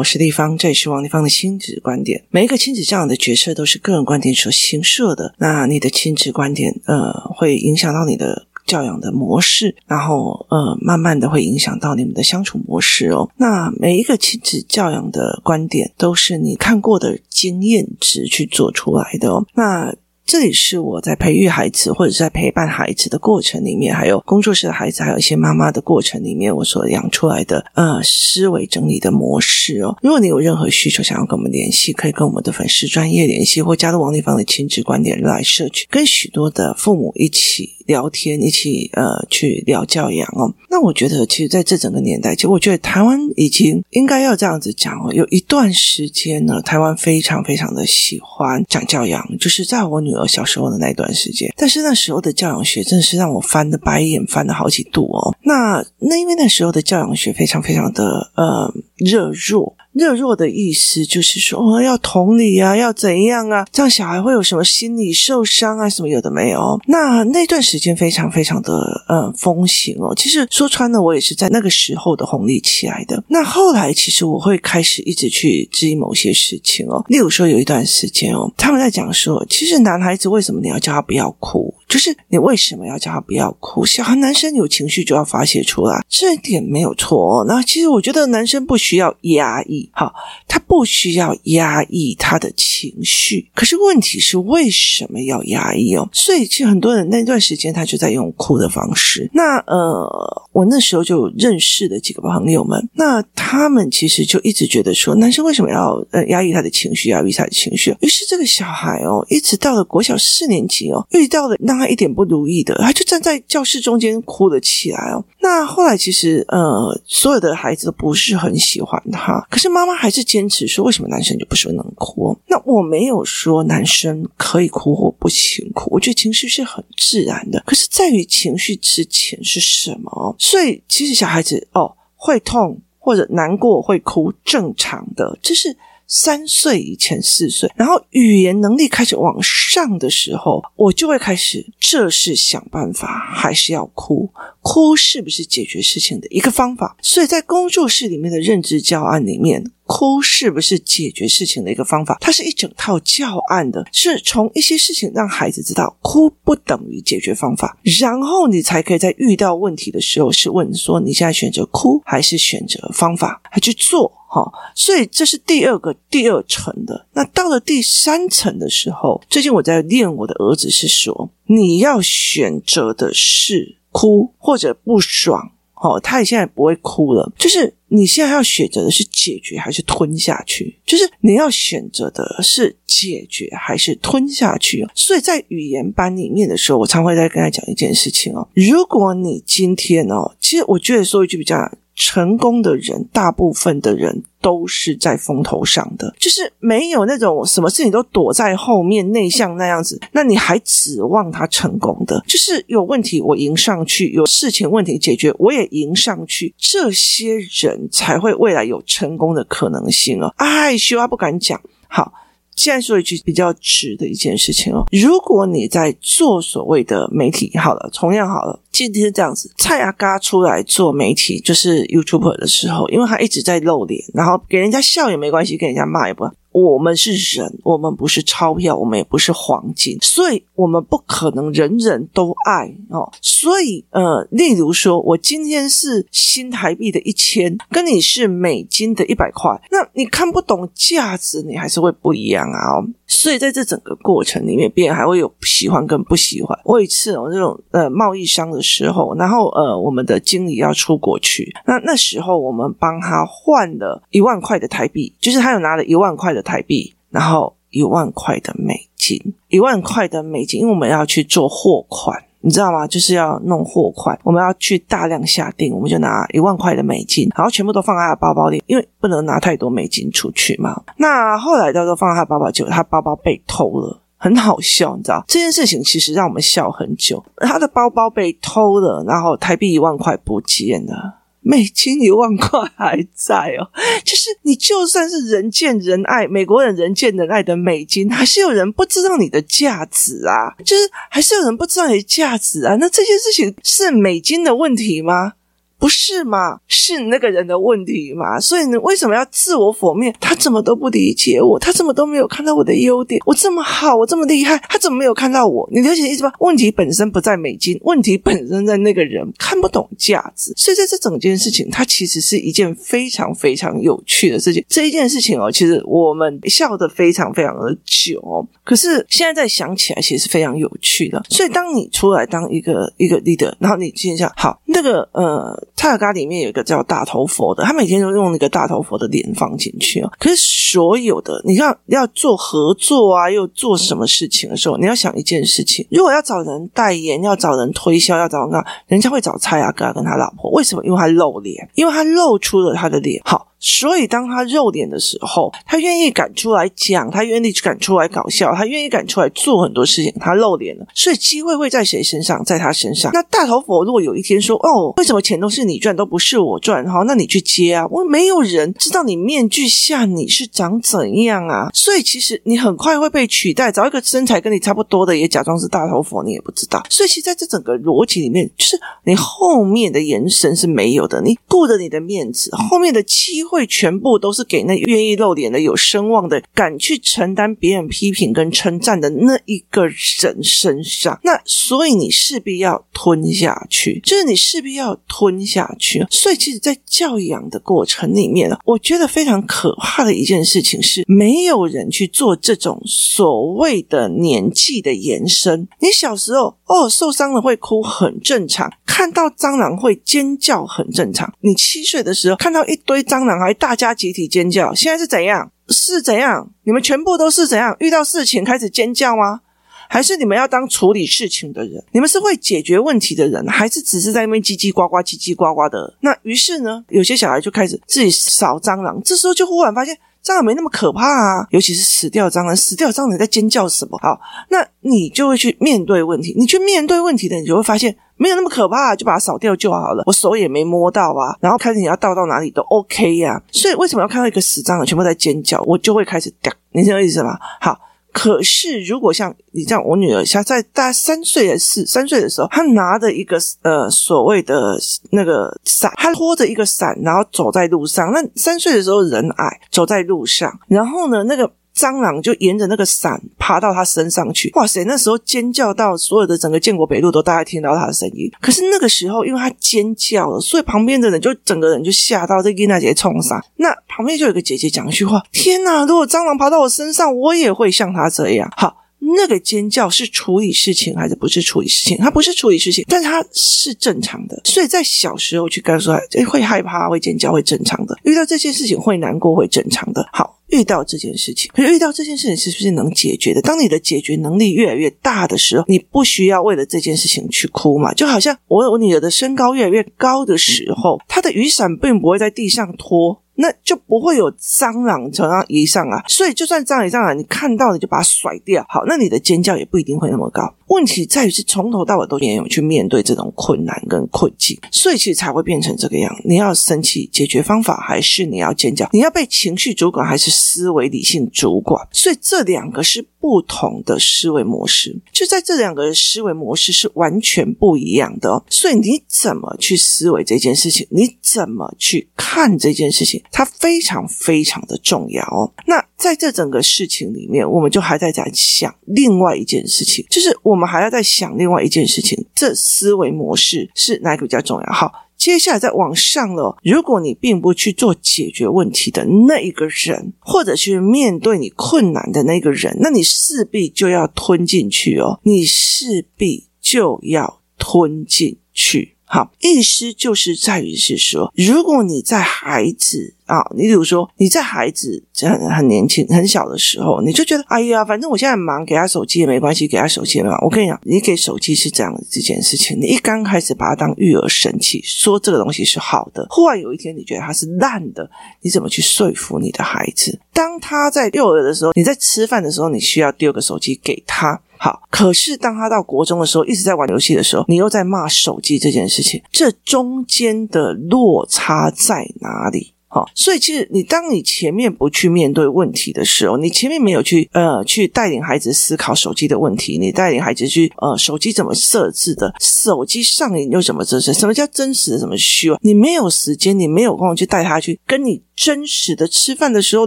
我是立方，这也是王立方的亲子观点。每一个亲子教养的决策都是个人观点所形设的。那你的亲子观点，呃，会影响到你的教养的模式，然后呃，慢慢的会影响到你们的相处模式哦。那每一个亲子教养的观点，都是你看过的经验值去做出来的哦。那这里是我在培育孩子或者是在陪伴孩子的过程里面，还有工作室的孩子，还有一些妈妈的过程里面，我所养出来的呃思维整理的模式哦。如果你有任何需求想要跟我们联系，可以跟我们的粉丝专业联系，或加入王立芳的亲子观点来社群，跟许多的父母一起。聊天，一起呃去聊教养哦。那我觉得，其实在这整个年代，其实我觉得台湾已经应该要这样子讲哦。有一段时间呢，台湾非常非常的喜欢讲教养，就是在我女儿小时候的那一段时间。但是那时候的教养学真的是让我翻的白眼翻了好几度哦。那那因为那时候的教养学非常非常的呃热络。热弱的意思就是说，哦，要同理啊，要怎样啊？这样小孩会有什么心理受伤啊？什么有的没有？那那段时间非常非常的呃风行哦。其实说穿了，我也是在那个时候的红利起来的。那后来，其实我会开始一直去质疑某些事情哦。例如说，有一段时间哦，他们在讲说，其实男孩子为什么你要叫他不要哭？就是你为什么要叫他不要哭？小孩男生有情绪就要发泄出来，这一点没有错。那其实我觉得男生不需要压抑，好，他不需要压抑他的情绪。可是问题是为什么要压抑哦？所以其实很多人那段时间他就在用哭的方式。那呃，我那时候就认识的几个朋友们，那他们其实就一直觉得说，男生为什么要呃压抑他的情绪，压抑他的情绪？于是这个小孩哦，一直到了国小四年级哦，遇到了让。他一点不如意的，他就站在教室中间哭了起来哦。那后来其实呃，所有的孩子都不是很喜欢他，可是妈妈还是坚持说，为什么男生就不说能哭？那我没有说男生可以哭或不行哭，我觉得情绪是很自然的。可是在于情绪之前是什么？所以其实小孩子哦，会痛或者难过会哭，正常的，这是。三岁以前，四岁，然后语言能力开始往上的时候，我就会开始，这是想办法，还是要哭？哭是不是解决事情的一个方法？所以在工作室里面的认知教案里面，哭是不是解决事情的一个方法？它是一整套教案的，是从一些事情让孩子知道，哭不等于解决方法，然后你才可以在遇到问题的时候，是问说，你现在选择哭还是选择方法，还去做？好，所以这是第二个第二层的。那到了第三层的时候，最近我在练我的儿子是说，你要选择的是哭或者不爽。哦，他也现在不会哭了。就是你现在要选择的是解决还是吞下去？就是你要选择的是解决还是吞下去？所以在语言班里面的时候，我常会在跟他讲一件事情哦。如果你今天哦，其实我觉得说一句比较。成功的人，大部分的人都是在风头上的，就是没有那种什么事情都躲在后面内向那样子。那你还指望他成功的？就是有问题我迎上去，有事情问题解决我也迎上去，这些人才会未来有成功的可能性哦。害羞啊，不敢讲。好。现在说一句比较直的一件事情哦，如果你在做所谓的媒体，好了，同样好了，今天这样子，蔡阿嘎出来做媒体，就是 YouTuber 的时候，因为他一直在露脸，然后给人家笑也没关系，给人家骂也不。我们是人，我们不是钞票，我们也不是黄金，所以我们不可能人人都爱哦。所以，呃，例如说，我今天是新台币的一千，跟你是美金的一百块，那你看不懂价值，你还是会不一样啊。所以在这整个过程里面，别人还会有喜欢跟不喜欢。我有一次哦，这种呃贸易商的时候，然后呃我们的经理要出国去，那那时候我们帮他换了一万块的台币，就是他有拿了一万块的台币，然后一万块的美金，一万块的美金，因为我们要去做货款。你知道吗？就是要弄货款，我们要去大量下订，我们就拿一万块的美金，然后全部都放在他的包包里，因为不能拿太多美金出去嘛。那后来到时候放在他包包，结果他包包被偷了，很好笑，你知道这件事情其实让我们笑很久。他的包包被偷了，然后台币一万块不见了。美金一万块还在哦，就是你就算是人见人爱，美国人人见人爱的美金，还是有人不知道你的价值啊，就是还是有人不知道你的价值啊。那这件事情是美金的问题吗？不是嘛？是那个人的问题嘛？所以你为什么要自我否灭？他怎么都不理解我？他怎么都没有看到我的优点？我这么好，我这么厉害，他怎么没有看到我？你了解意思吗？问题本身不在美金，问题本身在那个人看不懂价值。所以在这整件事情，它其实是一件非常非常有趣的事情。这一件事情哦，其实我们笑得非常非常的久，可是现在再想起来，其实是非常有趣的。所以当你出来当一个一个 leader，然后你心想，好，那个呃，蔡尔嘎里面有一个叫大头佛的，他每天都用那个大头佛的脸放进去哦。可是所有的你看要做合作啊，又做什么事情的时候，你要想一件事情：如果要找人代言，要找人推销，要找人干，人家会找蔡雅嘎跟他老婆。为什么？因为他露脸，因为他露出了他的脸。好。所以，当他露脸的时候，他愿意敢出来讲，他愿意敢出来搞笑，他愿意敢出来做很多事情。他露脸了，所以机会会在谁身上？在他身上。那大头佛如果有一天说：“哦，为什么钱都是你赚，都不是我赚？”哈，那你去接啊！我没有人知道你面具下你是长怎样啊！所以，其实你很快会被取代。找一个身材跟你差不多的，也假装是大头佛，你也不知道。所以，其实在这整个逻辑里面，就是你后面的延伸是没有的。你顾着你的面子，后面的机会。全部都是给那愿意露脸的、有声望的、敢去承担别人批评跟称赞的那一个人身上。那所以你势必要吞下去，就是你势必要吞下去。所以其实，在教养的过程里面，我觉得非常可怕的一件事情是，没有人去做这种所谓的年纪的延伸。你小时候哦，受伤了会哭，很正常；看到蟑螂会尖叫，很正常。你七岁的时候看到一堆蟑螂。还大家集体尖叫，现在是怎样？是怎样？你们全部都是怎样？遇到事情开始尖叫吗？还是你们要当处理事情的人？你们是会解决问题的人，还是只是在那边叽叽呱呱、叽叽呱呱的？那于是呢，有些小孩就开始自己扫蟑螂，这时候就忽然发现蟑螂没那么可怕啊，尤其是死掉蟑螂，死掉蟑螂在尖叫什么？好，那你就会去面对问题，你去面对问题的，你就会发现。没有那么可怕，就把它扫掉就好了。我手也没摸到啊，然后开始你要倒到哪里都 OK 呀、啊。所以为什么要看到一个死蟑螂全部在尖叫，我就会开始掉？你知道意思吗？好，可是如果像你这样，我女儿像在大概三岁还是三岁的时候，她拿着一个呃所谓的那个伞，她拖着一个伞，然后走在路上。那三岁的时候人矮，走在路上，然后呢那个。蟑螂就沿着那个伞爬到他身上去，哇塞！那时候尖叫到所有的整个建国北路都大概听到他的声音。可是那个时候，因为他尖叫了，所以旁边的人就整个人就吓到，这伊娜姐冲上。那旁边就有个姐姐讲一句话：“天哪！如果蟑螂爬到我身上，我也会像他这样。”好。那个尖叫是处理事情还是不是处理事情？它不是处理事情，但是它是正常的。所以在小时候去告诉他，会害怕、会尖叫、会正常的。遇到这些事情会难过、会正常的。好，遇到这件事情，可是遇到这件事情是不是能解决的？当你的解决能力越来越大的时候，你不需要为了这件事情去哭嘛？就好像我我女儿的身高越来越高的时候，她的雨伞并不会在地上拖。那就不会有蟑螂从上移上啊，所以就算蟑螂一上来，你看到你就把它甩掉。好，那你的尖叫也不一定会那么高。问题在于是从头到尾都没有去面对这种困难跟困境，所以其实才会变成这个样。你要生气，解决方法还是你要尖叫？你要被情绪主管还是思维理性主管？所以这两个是不同的思维模式，就在这两个思维模式是完全不一样的哦。所以你怎么去思维这件事情？你怎么去看这件事情？它非常非常的重要哦。那在这整个事情里面，我们就还在在想另外一件事情，就是我我们还要再想另外一件事情。这思维模式是哪一个比较重要？好，接下来再往上了。如果你并不去做解决问题的那一个人，或者去面对你困难的那个人，那你势必就要吞进去哦。你势必就要吞进去。好，意思就是在于是说，如果你在孩子啊，你比如说你在孩子很很年轻很小的时候，你就觉得哎呀，反正我现在很忙，给他手机也没关系，给他手机也没关系。我跟你讲，你给手机是这样的这件事情，你一刚开始把它当育儿神器，说这个东西是好的，忽然有一天你觉得它是烂的，你怎么去说服你的孩子？当他在幼儿的时候，你在吃饭的时候，你需要丢个手机给他。好，可是当他到国中的时候，一直在玩游戏的时候，你又在骂手机这件事情，这中间的落差在哪里？好，所以其实你当你前面不去面对问题的时候，你前面没有去呃去带领孩子思考手机的问题，你带领孩子去呃手机怎么设置的，手机上瘾又怎么设置，什么叫真实的，什么虚？你没有时间，你没有空去带他去跟你真实的吃饭的时候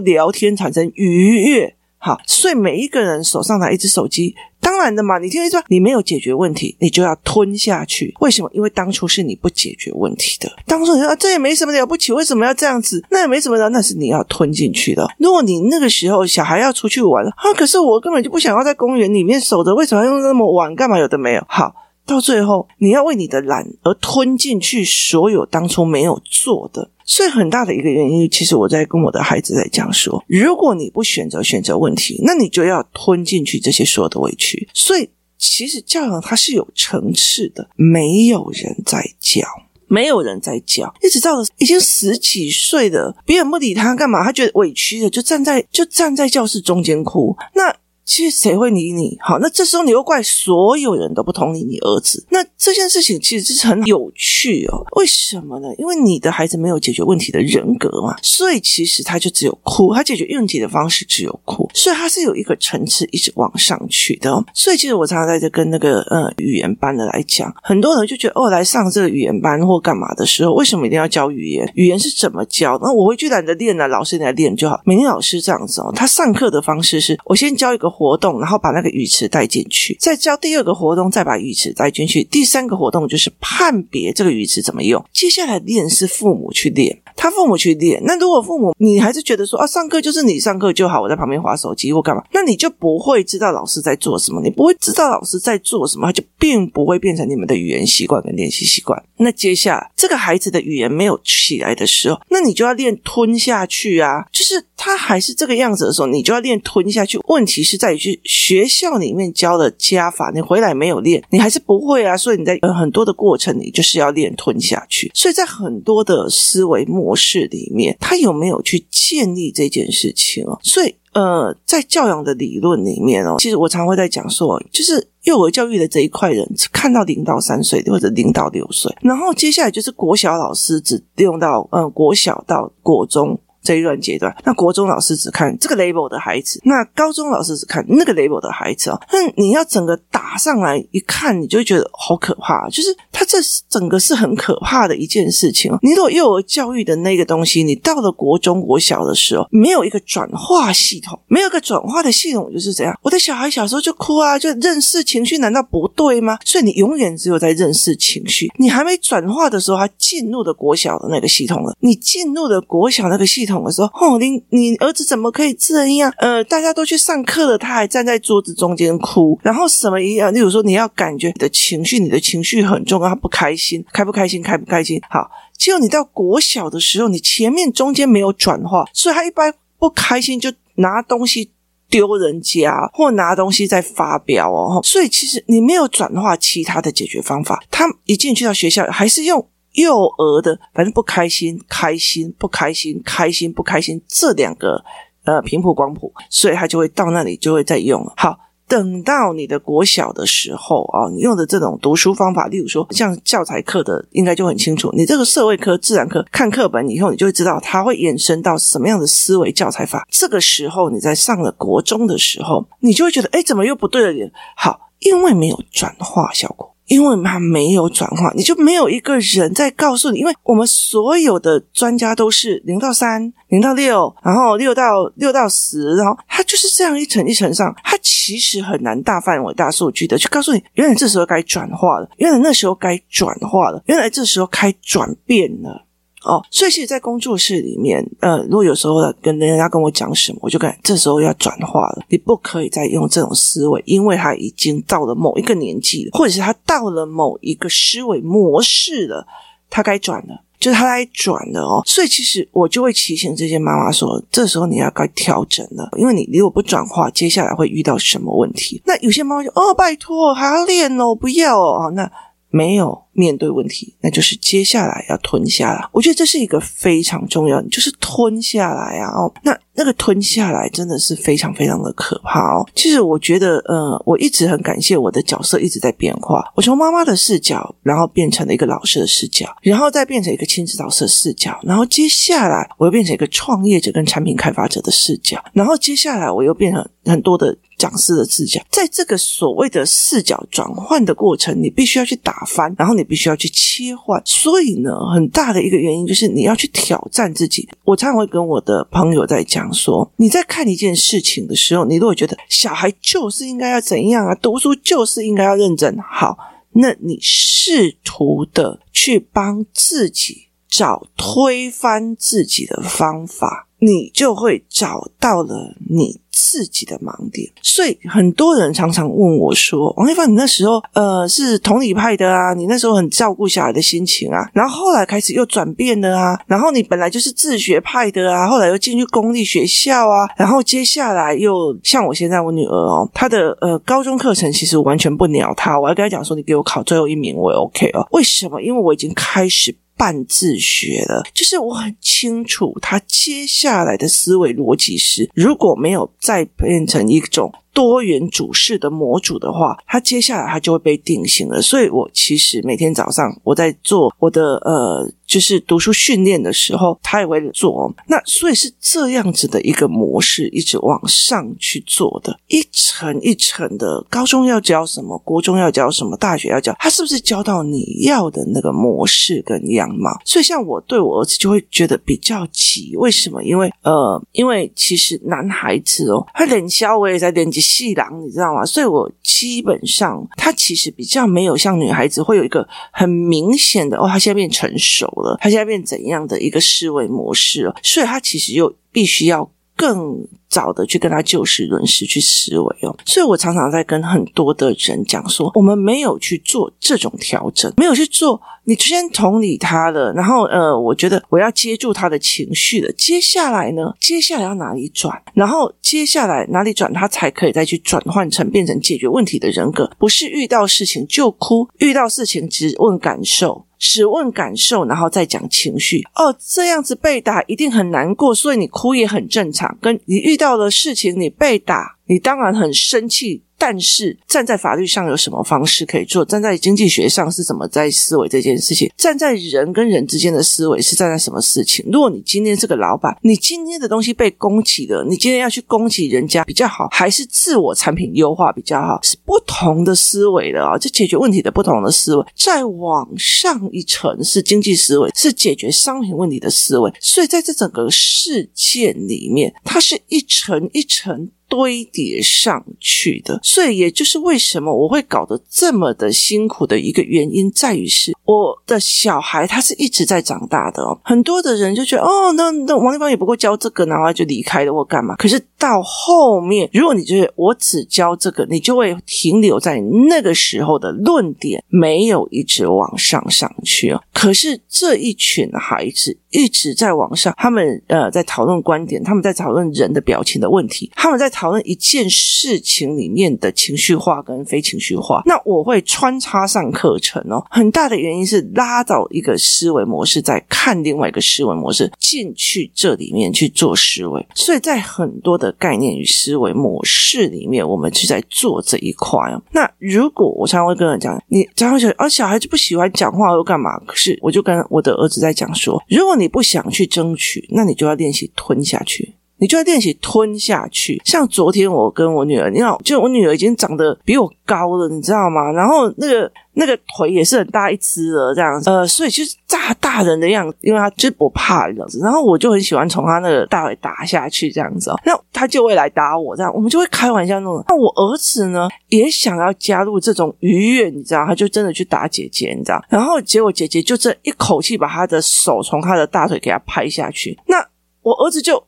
聊天，产生愉悦。好，所以每一个人手上拿一只手机，当然的嘛，你听我说，你没有解决问题，你就要吞下去。为什么？因为当初是你不解决问题的。当初你说，这也没什么了不起，为什么要这样子？那也没什么的，那是你要吞进去的。如果你那个时候小孩要出去玩啊，可是我根本就不想要在公园里面守着，为什么要用那么晚？干嘛？有的没有。好，到最后你要为你的懒而吞进去所有当初没有做的。所以很大的一个原因，其实我在跟我的孩子在讲说，如果你不选择选择问题，那你就要吞进去这些所有的委屈。所以其实教养它是有层次的，没有人在教，没有人在教，一直到已经十几岁的，别人不理他干嘛？他觉得委屈的，就站在就站在教室中间哭。那。其实谁会理你？好，那这时候你又怪所有人都不同理你儿子。那这件事情其实是很有趣哦。为什么呢？因为你的孩子没有解决问题的人格嘛，所以其实他就只有哭。他解决问题的方式只有哭，所以他是有一个层次一直往上去的。所以其实我常常在这跟那个呃语言班的来讲，很多人就觉得哦，来上这个语言班或干嘛的时候，为什么一定要教语言？语言是怎么教？那我会去懒得练呢，老师你来练就好。美玲老师这样子哦，他上课的方式是我先教一个。活动，然后把那个语词带进去，再教第二个活动，再把语词带进去。第三个活动就是判别这个语词怎么用。接下来练是父母去练，他父母去练。那如果父母你还是觉得说啊，上课就是你上课就好，我在旁边划手机或干嘛，那你就不会知道老师在做什么，你不会知道老师在做什么，他就并不会变成你们的语言习惯跟练习习惯。那接下来这个孩子的语言没有起来的时候，那你就要练吞下去啊，就是他还是这个样子的时候，你就要练吞下去。问题是。在于去学校里面教的加法，你回来没有练，你还是不会啊。所以你在很多的过程里，就是要练吞下去。所以在很多的思维模模式里面，他有没有去建立这件事情哦？所以呃，在教养的理论里面哦，其实我常会在讲说，就是幼儿教育的这一块人看到零到三岁或者零到六岁，然后接下来就是国小老师只用到嗯、国小到国中。这一段阶段，那国中老师只看这个 label 的孩子，那高中老师只看那个 label 的孩子啊。那你要整个打上来一看，你就觉得好可怕。就是他这整个是很可怕的一件事情哦。你如果幼儿教育的那个东西，你到了国中国小的时候，没有一个转化系统，没有一个转化的系统，就是怎样？我的小孩小时候就哭啊，就认识情绪，难道不对吗？所以你永远只有在认识情绪，你还没转化的时候，他进入的国小的那个系统了。你进入的国小那个系统。我说：“哦，你你儿子怎么可以这样？呃，大家都去上课了，他还站在桌子中间哭，然后什么一样？例如说，你要感觉你的情绪，你的情绪很重要，他不开心，开不开心，开不开心？好，结果你到国小的时候，你前面中间没有转化，所以他一般不开心就拿东西丢人家，或拿东西在发飙哦。所以其实你没有转化其他的解决方法，他一进去到学校还是用。”幼儿的，反正不开心，开心不开心，开心不开心，这两个呃频谱光谱，所以他就会到那里就会再用了。好，等到你的国小的时候啊，你用的这种读书方法，例如说像教材课的，应该就很清楚。你这个社会科、自然科看课本以后，你就会知道它会衍生到什么样的思维教材法。这个时候你在上了国中的时候，你就会觉得，哎，怎么又不对了？好，因为没有转化效果。因为他没有转化，你就没有一个人在告诉你。因为我们所有的专家都是零到三、零到六，然后六到六到十，然后他就是这样一层一层上，他其实很难大范围、大数据的去告诉你，原来这时候该转化了，原来那时候该转化了，原来这时候该转变了。哦，所以其实，在工作室里面，呃，如果有时候跟人家跟我讲什么，我就感觉这时候要转化了，你不可以再用这种思维，因为他已经到了某一个年纪了，或者是他到了某一个思维模式了，他该转了，就是他该转了哦。所以，其实我就会提醒这些妈妈说，这时候你要该调整了，因为你如果不转化，接下来会遇到什么问题？那有些妈妈就哦，拜托，还要练哦，不要哦，那。没有面对问题，那就是接下来要吞下来。我觉得这是一个非常重要，就是吞下来啊！哦，那那个吞下来真的是非常非常的可怕哦。其实我觉得，呃，我一直很感谢我的角色一直在变化。我从妈妈的视角，然后变成了一个老师的视角，然后再变成一个亲子导师的视角，然后接下来我又变成一个创业者跟产品开发者的视角，然后接下来我又变成很多的。讲师的视角，在这个所谓的视角转换的过程，你必须要去打翻，然后你必须要去切换。所以呢，很大的一个原因就是你要去挑战自己。我常常会跟我的朋友在讲说，你在看一件事情的时候，你如果觉得小孩就是应该要怎样啊，读书就是应该要认真好，那你试图的去帮自己找推翻自己的方法。你就会找到了你自己的盲点，所以很多人常常问我说：“王一凡，你那时候呃是同理派的啊，你那时候很照顾小孩的心情啊，然后后来开始又转变了啊，然后你本来就是自学派的啊，后来又进去公立学校啊，然后接下来又像我现在我女儿哦，她的呃高中课程其实完全不鸟她，我要跟她讲说，你给我考最后一名我也 OK 哦，为什么？因为我已经开始。”半自学的，就是我很清楚他接下来的思维逻辑是，如果没有再变成一种。多元主事的模组的话，他接下来他就会被定型了。所以我其实每天早上我在做我的呃，就是读书训练的时候，他也会做。那所以是这样子的一个模式，一直往上去做的，一层一层的。高中要教什么，国中要教什么，大学要教，他是不是教到你要的那个模式跟样貌？所以像我对我儿子就会觉得比较急。为什么？因为呃，因为其实男孩子哦，他脸小我也在练习。细囊，你知道吗？所以我基本上，他其实比较没有像女孩子会有一个很明显的哦，他现在变成熟了他现在变怎样的一个思维模式了，所以他其实又必须要更。早的去跟他就事论事去思维哦，所以我常常在跟很多的人讲说，我们没有去做这种调整，没有去做，你先同理他了，然后呃，我觉得我要接住他的情绪了，接下来呢，接下来要哪里转，然后接下来哪里转，他才可以再去转换成变成解决问题的人格，不是遇到事情就哭，遇到事情只问感受，只问感受，然后再讲情绪。哦，这样子被打一定很难过，所以你哭也很正常，跟你遇到。到的事情，你被打，你当然很生气。但是站在法律上有什么方式可以做？站在经济学上是怎么在思维这件事情？站在人跟人之间的思维是站在什么事情？如果你今天是个老板，你今天的东西被攻击了，你今天要去攻击人家比较好，还是自我产品优化比较好？是不同的思维的啊，这解决问题的不同的思维。再往上一层是经济思维，是解决商品问题的思维。所以在这整个事件里面，它是一层一层。堆叠上去的，所以也就是为什么我会搞得这么的辛苦的一个原因，在于是我的小孩他是一直在长大的哦。很多的人就觉得哦，那那王一芳也不过教这个，然后他就离开了或干嘛。可是到后面，如果你觉得我只教这个，你就会停留在那个时候的论点，没有一直往上上去哦。可是这一群孩子一直在网上，他们呃在讨论观点，他们在讨论人的表情的问题，他们在讨。论一件事情里面的情绪化跟非情绪化，那我会穿插上课程哦。很大的原因是拉到一个思维模式，在看另外一个思维模式进去这里面去做思维。所以在很多的概念与思维模式里面，我们是在做这一块哦。那如果我常常会跟人讲，你常常觉得啊，小孩子不喜欢讲话又干嘛？可是我就跟我的儿子在讲说，如果你你不想去争取，那你就要练习吞下去。你就要练习吞下去。像昨天我跟我女儿，你知道，就我女儿已经长得比我高了，你知道吗？然后那个那个腿也是很大一只了，这样子。呃，所以就是大大人的样子，因为她就不怕这样子。然后我就很喜欢从她那个大腿打下去，这样子。那她就会来打我，这样我们就会开玩笑那种。那我儿子呢，也想要加入这种愉悦，你知道，他就真的去打姐姐，你知道。然后结果姐姐就这一口气把他的手从他的大腿给他拍下去。那我儿子就。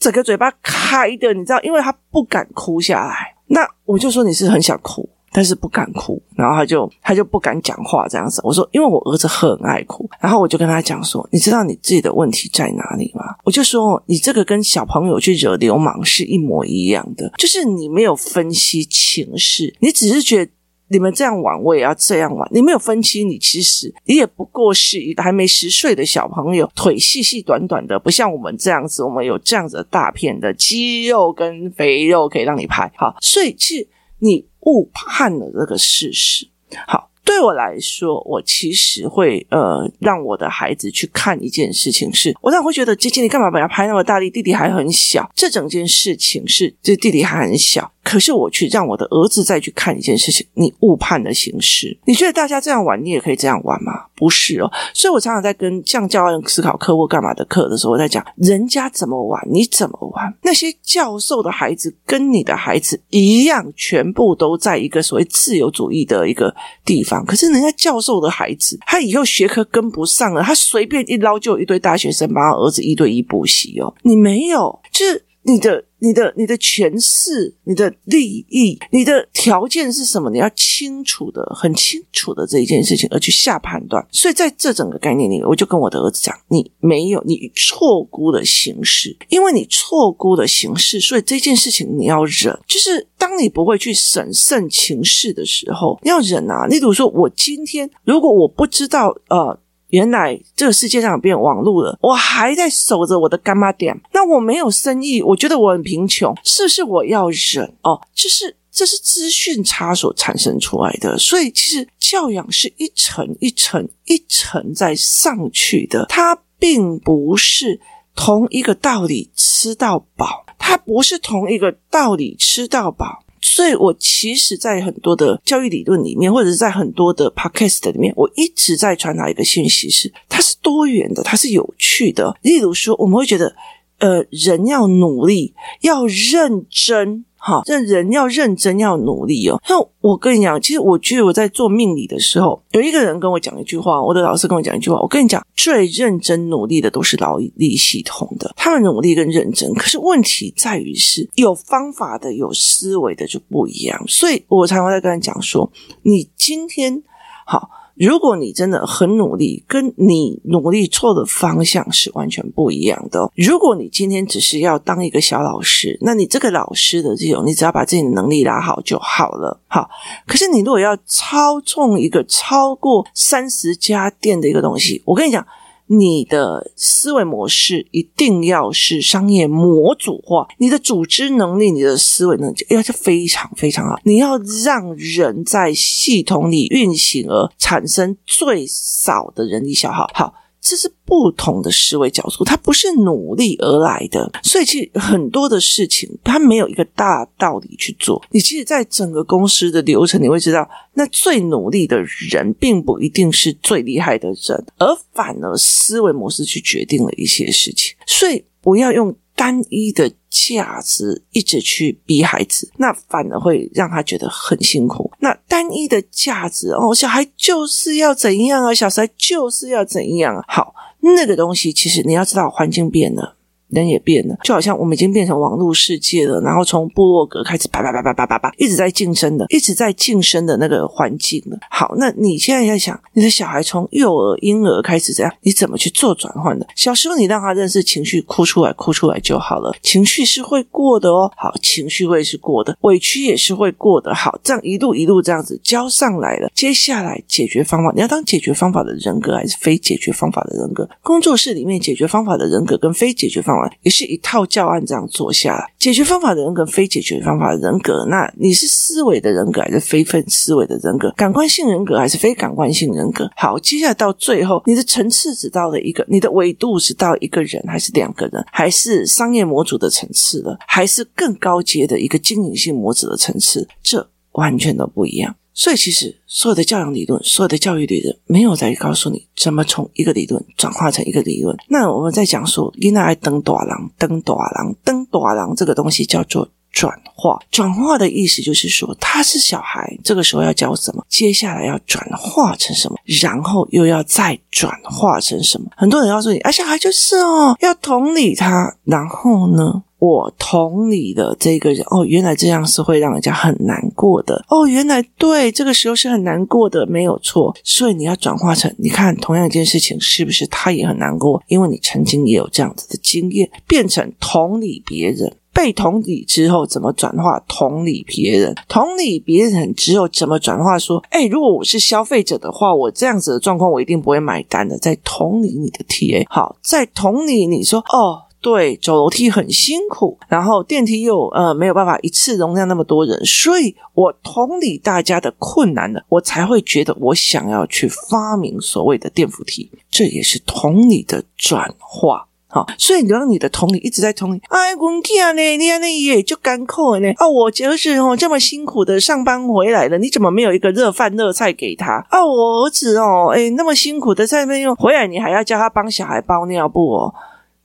整个嘴巴开的，你知道，因为他不敢哭下来。那我就说你是很想哭，但是不敢哭，然后他就他就不敢讲话这样子。我说，因为我儿子很爱哭，然后我就跟他讲说，你知道你自己的问题在哪里吗？我就说，你这个跟小朋友去惹流氓是一模一样的，就是你没有分析情势，你只是觉得。你们这样玩，我也要这样玩。你没有分清，你其实你也不过是一个还没十岁的小朋友，腿细细短短的，不像我们这样子，我们有这样子大片的肌肉跟肥肉可以让你拍。好，所以其实你误判了这个事实。好。对我来说，我其实会呃让我的孩子去看一件事情是，我当然会觉得姐姐你干嘛把他拍那么大力？弟弟还很小，这整件事情是这弟弟还很小。可是我去让我的儿子再去看一件事情，你误判了形式。你觉得大家这样玩，你也可以这样玩吗？不是哦。所以我常常在跟像教案思考课或干嘛的课的时候，我在讲人家怎么玩，你怎么玩。那些教授的孩子跟你的孩子一样，全部都在一个所谓自由主义的一个地方。可是人家教授的孩子，他以后学科跟不上了，他随便一捞就有一堆大学生帮他儿子一对一补习哦。你没有，就是。你的、你的、你的权势、你的利益、你的条件是什么？你要清楚的、很清楚的这一件事情而去下判断。所以在这整个概念里，我就跟我的儿子讲：你没有，你错估了形势，因为你错估了形势，所以这件事情你要忍。就是当你不会去审慎情势的时候，你要忍啊。你比如说，我今天如果我不知道，呃。原来这个世界上有变网络了，我还在守着我的干妈店。那我没有生意，我觉得我很贫穷，是不是我要忍？哦，就是这是资讯差所产生出来的。所以其实教养是一层一层一层在上去的，它并不是同一个道理吃到饱，它不是同一个道理吃到饱。所以，我其实，在很多的教育理论里面，或者是在很多的 podcast 里面，我一直在传达一个信息是：它是多元的，它是有趣的。例如说，我们会觉得，呃，人要努力，要认真。好，这人要认真，要努力哦。那我跟你讲，其实我觉得我在做命理的时候，有一个人跟我讲一句话，我的老师跟我讲一句话。我跟你讲，最认真努力的都是劳力系统的，他们努力跟认真。可是问题在于是有方法的、有思维的就不一样。所以我常常在跟他讲说，你今天好。如果你真的很努力，跟你努力错的方向是完全不一样的。如果你今天只是要当一个小老师，那你这个老师的这种，你只要把自己的能力拉好就好了。好，可是你如果要操纵一个超过三十家店的一个东西，我跟你讲。你的思维模式一定要是商业模组化，你的组织能力、你的思维能力要是非常非常好。你要让人在系统里运行而产生最少的人力消耗。好。这是不同的思维角度，它不是努力而来的，所以其实很多的事情，它没有一个大道理去做。你其实，在整个公司的流程，你会知道，那最努力的人，并不一定是最厉害的人，而反而思维模式去决定了一些事情。所以，不要用。单一的价值一直去逼孩子，那反而会让他觉得很辛苦。那单一的价值哦，小孩就是要怎样啊，小孩就是要怎样啊。好，那个东西其实你要知道，环境变了。人也变了，就好像我们已经变成网络世界了，然后从部落格开始叭叭叭叭叭叭叭，一直在晋升的，一直在晋升的那个环境了。好，那你现在在想，你的小孩从幼儿、婴儿开始这样，你怎么去做转换的？小时候你让他认识情绪，哭出来，哭出来就好了，情绪是会过的哦。好，情绪会是过的，委屈也是会过的。好，这样一路一路这样子教上来了，接下来解决方法，你要当解决方法的人格，还是非解决方法的人格？工作室里面解决方法的人格跟非解决方法。也是一套教案这样做下来，解决方法的人格，非解决方法的人格。那你是思维的人格，还是非分思维的人格？感官性人格还是非感官性人格？好，接下来到最后，你的层次只到了一个，你的维度只到一个人，还是两个人，还是商业模组的层次了，还是更高阶的一个经营性模组的层次？这完全都不一样。所以，其实所有的教养理论，所有的教育理论，没有在告诉你怎么从一个理论转化成一个理论。那我们在讲说，囡仔爱登大郎，登大郎，登大郎这个东西叫做转化。转化的意思就是说，他是小孩，这个时候要教什么？接下来要转化成什么？然后又要再转化成什么？很多人告诉你，啊，小孩就是哦，要同理他，然后呢？我同理的这个人哦，原来这样是会让人家很难过的哦，原来对，这个时候是很难过的，没有错。所以你要转化成，你看同样一件事情，是不是他也很难过？因为你曾经也有这样子的经验，变成同理别人。被同理之后怎么转化同理别人？同理别人之后怎么转化？说，哎，如果我是消费者的话，我这样子的状况，我一定不会买单的。在同理你的 TA，好，在同理你说，哦，对，走楼梯很辛苦，然后电梯又呃没有办法一次容纳那么多人，所以我同理大家的困难了，我才会觉得我想要去发明所谓的电扶梯，这也是同理的转化。好，所以你让你的同理一直在同理。哎，滚去啊！呢，你看那也就干扣呢。啊，我就是哦，这么辛苦的上班回来了，你怎么没有一个热饭热菜给他？啊，我儿子哦，哎，那么辛苦的在那边用回来，你还要叫他帮小孩包尿布哦？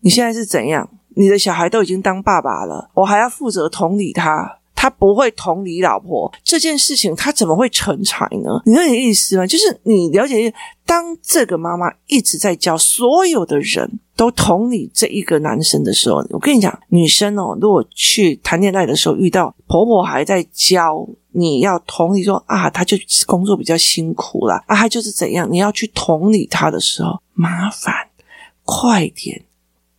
你现在是怎样？你的小孩都已经当爸爸了，我还要负责同理他。他不会同理老婆这件事情，他怎么会成才呢？你有点意思吗？就是你了解，当这个妈妈一直在教所有的人都同理这一个男生的时候，我跟你讲，女生哦，如果去谈恋爱的时候遇到婆婆还在教你要同理说啊，他就工作比较辛苦啦，啊，她就是怎样，你要去同理他的时候，麻烦快点，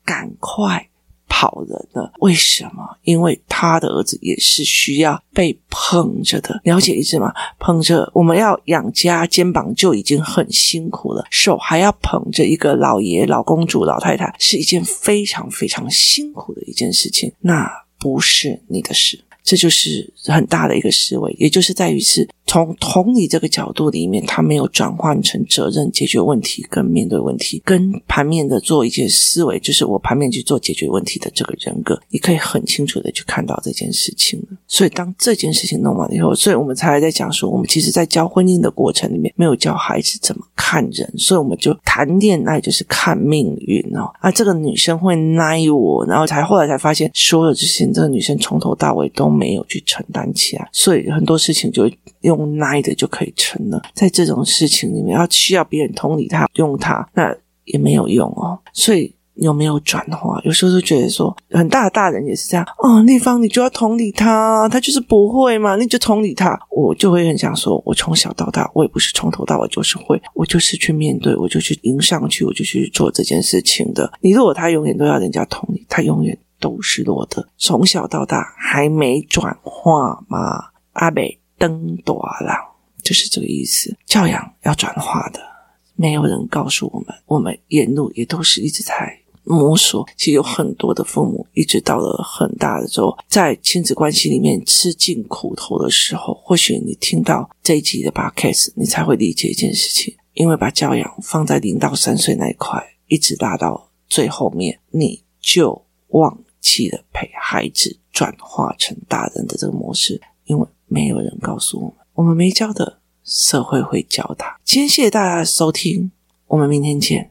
赶快。跑人了，为什么？因为他的儿子也是需要被捧着的，了解意思吗？捧着，我们要养家，肩膀就已经很辛苦了，手还要捧着一个老爷、老公主、老太太，是一件非常非常辛苦的一件事情。那不是你的事。这就是很大的一个思维，也就是在于是从同理这个角度里面，他没有转换成责任解决问题跟面对问题，跟盘面的做一件思维，就是我盘面去做解决问题的这个人格，你可以很清楚的去看到这件事情。所以当这件事情弄完了以后，所以我们才在讲说，我们其实在教婚姻的过程里面，没有教孩子怎么看人，所以我们就谈恋爱就是看命运哦。啊，这个女生会奈我，然后才后来才发现，所有事情这个女生从头到尾都。没有去承担起来，所以很多事情就用耐的就可以成了。在这种事情里面，要需要别人同理他，用他，那也没有用哦。所以有没有转化？有时候就觉得说，很大的大人也是这样哦。丽芳，你就要同理他，他就是不会嘛，你就同理他。我就会很想说，我从小到大，我也不是从头到尾就是会，我就是去面对，我就去迎上去，我就去做这件事情的。你如果他永远都要人家同理，他永远。都是弱的，从小到大还没转化吗？阿北登多了，就是这个意思。教养要转化的，没有人告诉我们，我们沿路也都是一直在摸索。其实有很多的父母，一直到了很大的时候，在亲子关系里面吃尽苦头的时候，或许你听到 这一集的 podcast，你才会理解一件事情，因为把教养放在零到三岁那一块，一直拉到最后面，你就忘。记了陪孩子转化成大人的这个模式，因为没有人告诉我们，我们没教的，社会会教他。今天谢谢大家的收听，我们明天见。